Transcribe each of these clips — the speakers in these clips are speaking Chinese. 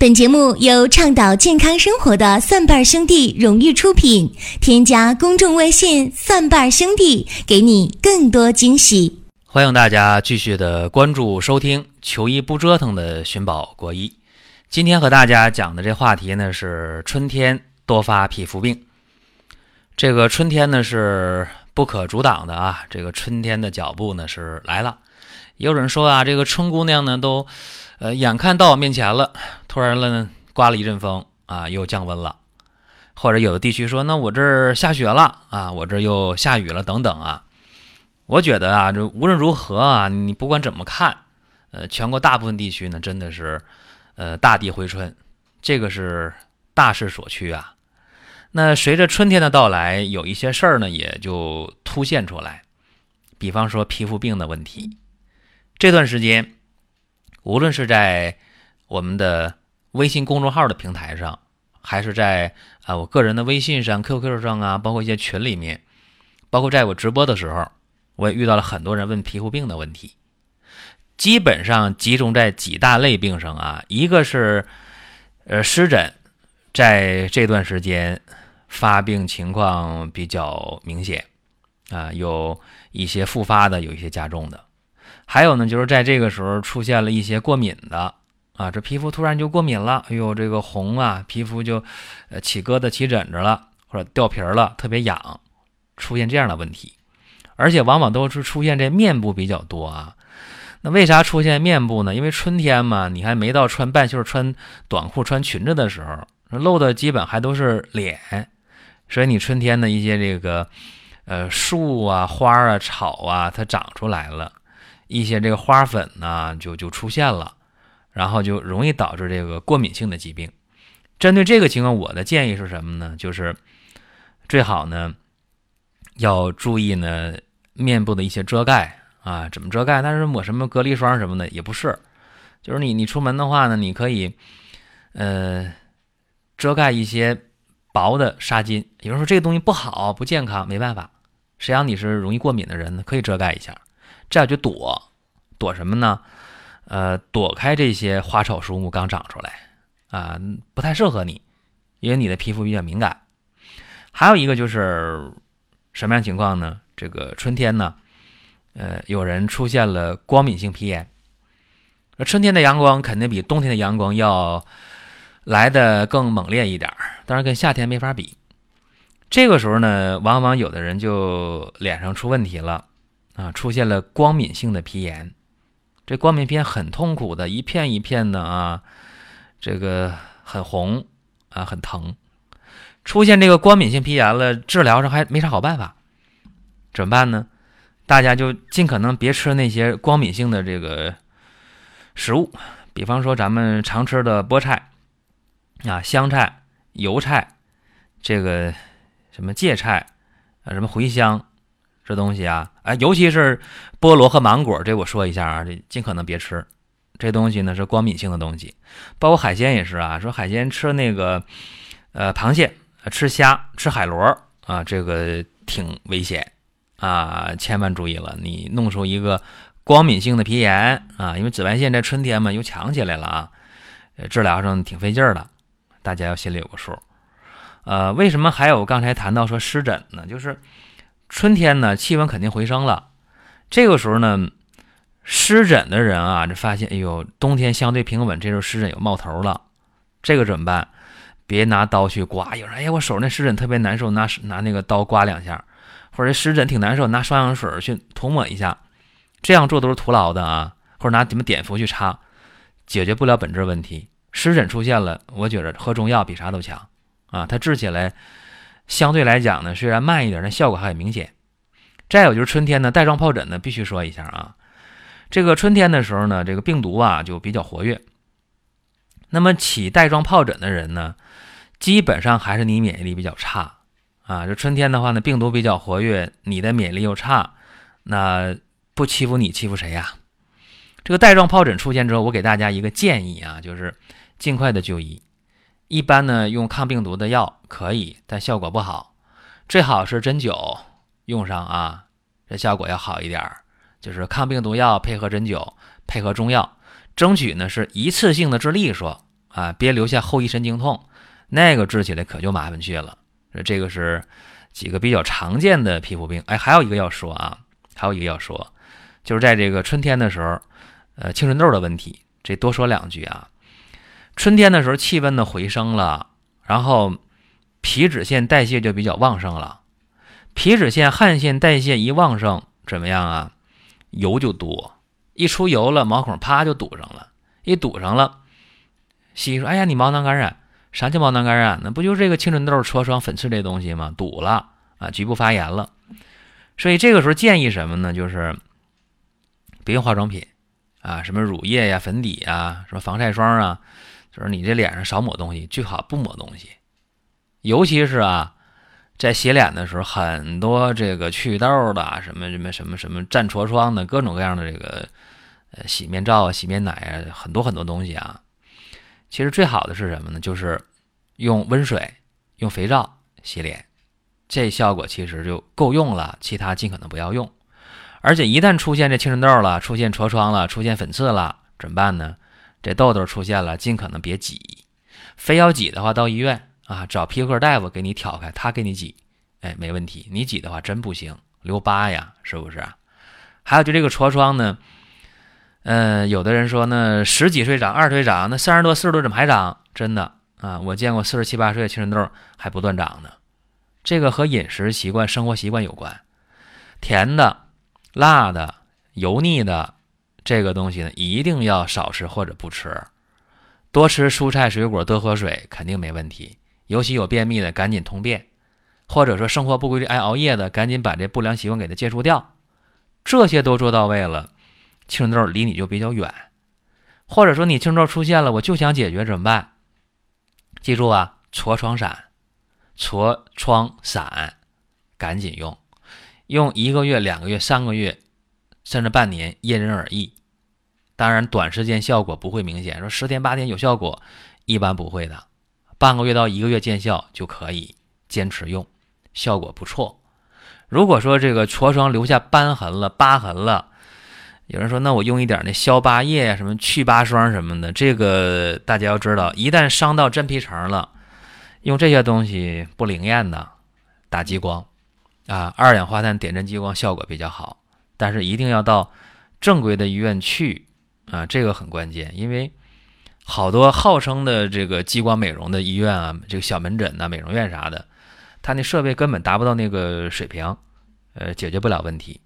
本节目由倡导健康生活的蒜瓣兄弟荣誉出品。添加公众微信“蒜瓣兄弟”，给你更多惊喜。欢迎大家继续的关注收听“求医不折腾”的寻宝国医。今天和大家讲的这话题呢是春天多发皮肤病。这个春天呢是不可阻挡的啊，这个春天的脚步呢是来了。也有人说啊，这个春姑娘呢都。呃，眼看到我面前了，突然了，刮了一阵风啊，又降温了。或者有的地区说，那我这儿下雪了啊，我这又下雨了，等等啊。我觉得啊，这无论如何啊，你不管怎么看，呃，全国大部分地区呢，真的是，呃，大地回春，这个是大势所趋啊。那随着春天的到来，有一些事儿呢，也就凸现出来，比方说皮肤病的问题，这段时间。无论是在我们的微信公众号的平台上，还是在啊我个人的微信上、QQ 上啊，包括一些群里面，包括在我直播的时候，我也遇到了很多人问皮肤病的问题，基本上集中在几大类病上啊，一个是呃湿疹，在这段时间发病情况比较明显啊，有一些复发的，有一些加重的。还有呢，就是在这个时候出现了一些过敏的啊，这皮肤突然就过敏了，哎呦，这个红啊，皮肤就呃起疙瘩、起疹子了，或者掉皮儿了，特别痒，出现这样的问题，而且往往都是出现这面部比较多啊。那为啥出现面部呢？因为春天嘛，你还没到穿半袖、穿短裤、穿裙子的时候，露的基本还都是脸，所以你春天的一些这个呃树啊、花啊、草啊，它长出来了。一些这个花粉呢，就就出现了，然后就容易导致这个过敏性的疾病。针对这个情况，我的建议是什么呢？就是最好呢要注意呢面部的一些遮盖啊，怎么遮盖？但是抹什么隔离霜什么的也不是，就是你你出门的话呢，你可以呃遮盖一些薄的纱巾。有人说这个东西不好不健康，没办法，谁让你是容易过敏的人呢？可以遮盖一下。这样就躲，躲什么呢？呃，躲开这些花草树木刚长出来啊，不太适合你，因为你的皮肤比较敏感。还有一个就是什么样情况呢？这个春天呢，呃，有人出现了光敏性皮炎。那春天的阳光肯定比冬天的阳光要来的更猛烈一点儿，当然跟夏天没法比。这个时候呢，往往有的人就脸上出问题了。啊，出现了光敏性的皮炎，这光敏皮炎很痛苦的，一片一片的啊，这个很红啊，很疼。出现这个光敏性皮炎了，治疗上还没啥好办法，怎么办呢？大家就尽可能别吃那些光敏性的这个食物，比方说咱们常吃的菠菜啊、香菜、油菜，这个什么芥菜啊、什么茴香。这东西啊，哎，尤其是菠萝和芒果，这我说一下啊，这尽可能别吃。这东西呢是光敏性的东西，包括海鲜也是啊。说海鲜吃那个，呃，螃蟹、吃虾、吃海螺啊，这个挺危险啊，千万注意了。你弄出一个光敏性的皮炎啊，因为紫外线在春天嘛又强起来了啊，治疗上挺费劲的，大家要心里有个数。呃，为什么还有刚才谈到说湿疹呢？就是。春天呢，气温肯定回升了，这个时候呢，湿疹的人啊，就发现，哎呦，冬天相对平稳，这时候湿疹有冒头了，这个怎么办？别拿刀去刮，有人，哎呀，我手那湿疹特别难受，拿拿那个刀刮两下，或者湿疹挺难受，拿双氧水去涂抹一下，这样做都是徒劳的啊，或者拿什么碘伏去擦，解决不了本质问题。湿疹出现了，我觉得喝中药比啥都强啊，它治起来。相对来讲呢，虽然慢一点，但效果还很明显。再有就是春天呢，带状疱疹呢，必须说一下啊。这个春天的时候呢，这个病毒啊就比较活跃。那么起带状疱疹的人呢，基本上还是你免疫力比较差啊。就春天的话呢，病毒比较活跃，你的免疫力又差，那不欺负你欺负谁呀？这个带状疱疹出现之后，我给大家一个建议啊，就是尽快的就医。一般呢，用抗病毒的药可以，但效果不好。最好是针灸用上啊，这效果要好一点儿。就是抗病毒药配合针灸，配合中药，争取呢是一次性的治利索啊，别留下后遗神经痛，那个治起来可就麻烦去了。这个是几个比较常见的皮肤病。哎，还有一个要说啊，还有一个要说，就是在这个春天的时候，呃，青春痘的问题，这多说两句啊。春天的时候，气温的回升了，然后皮脂腺代谢就比较旺盛了。皮脂腺、汗腺代谢一旺盛，怎么样啊？油就多，一出油了，毛孔啪就堵上了。一堵上了，西医说：“哎呀，你毛囊感染，啥叫毛囊感染？那不就是这个青春痘、痤疮、粉刺这东西吗？堵了啊，局部发炎了。所以这个时候建议什么呢？就是别用化妆品啊，什么乳液呀、粉底啊，什么防晒霜啊，就是你这脸上少抹东西，最好不抹东西。尤其是啊，在洗脸的时候，很多这个祛痘的、什么什么什么什么战痤疮的各种各样的这个。”呃，洗面皂啊，洗面奶啊，很多很多东西啊。其实最好的是什么呢？就是用温水、用肥皂洗脸，这效果其实就够用了。其他尽可能不要用。而且一旦出现这青春痘了，出现痤疮了，出现粉刺了，怎么办呢？这痘痘出现了，尽可能别挤。非要挤的话，到医院啊，找皮肤科大夫给你挑开，他给你挤，哎，没问题。你挤的话真不行，留疤呀，是不是？还有就这个痤疮呢。嗯，有的人说呢，十几岁长，二十岁长，那三十多、四十多怎么还长？真的啊，我见过四十七八岁的青春痘还不断长呢。这个和饮食习惯、生活习惯有关。甜的、辣的、油腻的这个东西呢，一定要少吃或者不吃。多吃蔬菜水果，多喝水，肯定没问题。尤其有便秘的，赶紧通便；或者说生活不规律、爱熬夜的，赶紧把这不良习惯给它戒除掉。这些都做到位了。青春痘离你就比较远，或者说你青春痘出现了，我就想解决怎么办？记住啊，痤疮散，痤疮散，赶紧用，用一个月、两个月、三个月，甚至半年，因人而异。当然，短时间效果不会明显，说十天八天有效果，一般不会的。半个月到一个月见效就可以坚持用，效果不错。如果说这个痤疮留下斑痕了、疤痕了，有人说，那我用一点那消疤液呀，什么去疤霜什么的，这个大家要知道，一旦伤到真皮层了，用这些东西不灵验的，打激光，啊，二氧化碳点阵激光效果比较好，但是一定要到正规的医院去，啊，这个很关键，因为好多号称的这个激光美容的医院啊，这个小门诊呐、美容院啥的，他那设备根本达不到那个水平，呃，解决不了问题，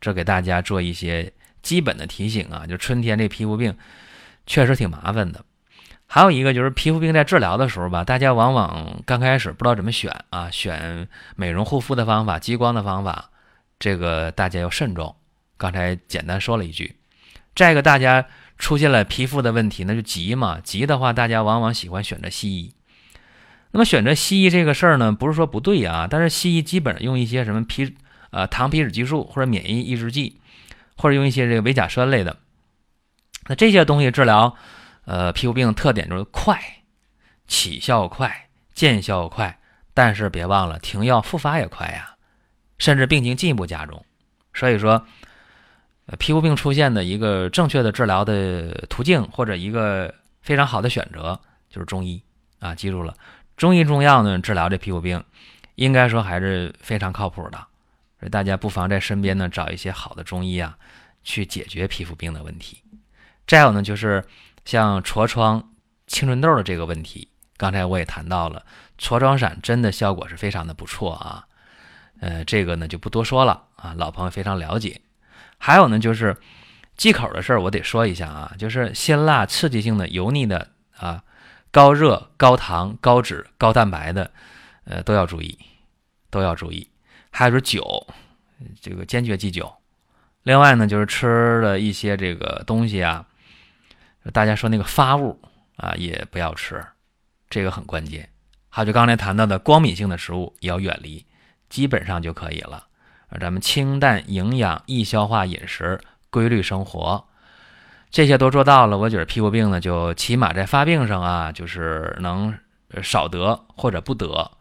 这给大家做一些。基本的提醒啊，就春天这皮肤病确实挺麻烦的。还有一个就是皮肤病在治疗的时候吧，大家往往刚开始不知道怎么选啊，选美容护肤的方法、激光的方法，这个大家要慎重。刚才简单说了一句，再一个大家出现了皮肤的问题，那就急嘛，急的话大家往往喜欢选择西医。那么选择西医这个事儿呢，不是说不对啊，但是西医基本上用一些什么皮呃糖皮质激素或者免疫抑制剂。或者用一些这个维甲酸类的，那这些东西治疗，呃，皮肤病的特点就是快，起效快，见效快，但是别忘了停药复发也快呀，甚至病情进一步加重。所以说，皮肤病出现的一个正确的治疗的途径或者一个非常好的选择就是中医啊，记住了，中医中药呢治疗这皮肤病，应该说还是非常靠谱的。所以大家不妨在身边呢找一些好的中医啊，去解决皮肤病的问题。再有呢，就是像痤疮、青春痘的这个问题，刚才我也谈到了，痤疮散真的效果是非常的不错啊。呃，这个呢就不多说了啊，老朋友非常了解。还有呢，就是忌口的事儿，我得说一下啊，就是辛辣、刺激性的、油腻的啊，高热、高糖、高脂、高蛋白的，呃，都要注意，都要注意。还有就是酒，这个坚决忌酒。另外呢，就是吃的一些这个东西啊，大家说那个发物啊，也不要吃，这个很关键。还有就刚才谈到的光敏性的食物也要远离，基本上就可以了。咱们清淡、营养、易消化饮食，规律生活，这些都做到了，我觉得皮肤病呢，就起码在发病上啊，就是能少得或者不得，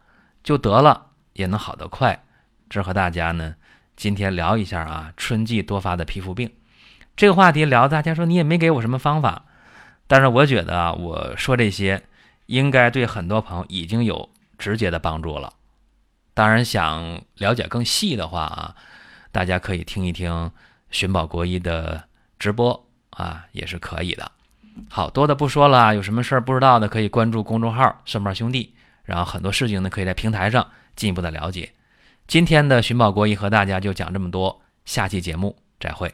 就得了也能好得快。这和大家呢，今天聊一下啊，春季多发的皮肤病这个话题聊，大家说你也没给我什么方法，但是我觉得啊，我说这些应该对很多朋友已经有直接的帮助了。当然，想了解更细的话啊，大家可以听一听寻宝国医的直播啊，也是可以的。好多的不说了，有什么事儿不知道的，可以关注公众号“顺宝兄弟”，然后很多事情呢，可以在平台上进一步的了解。今天的寻宝国医和大家就讲这么多，下期节目再会。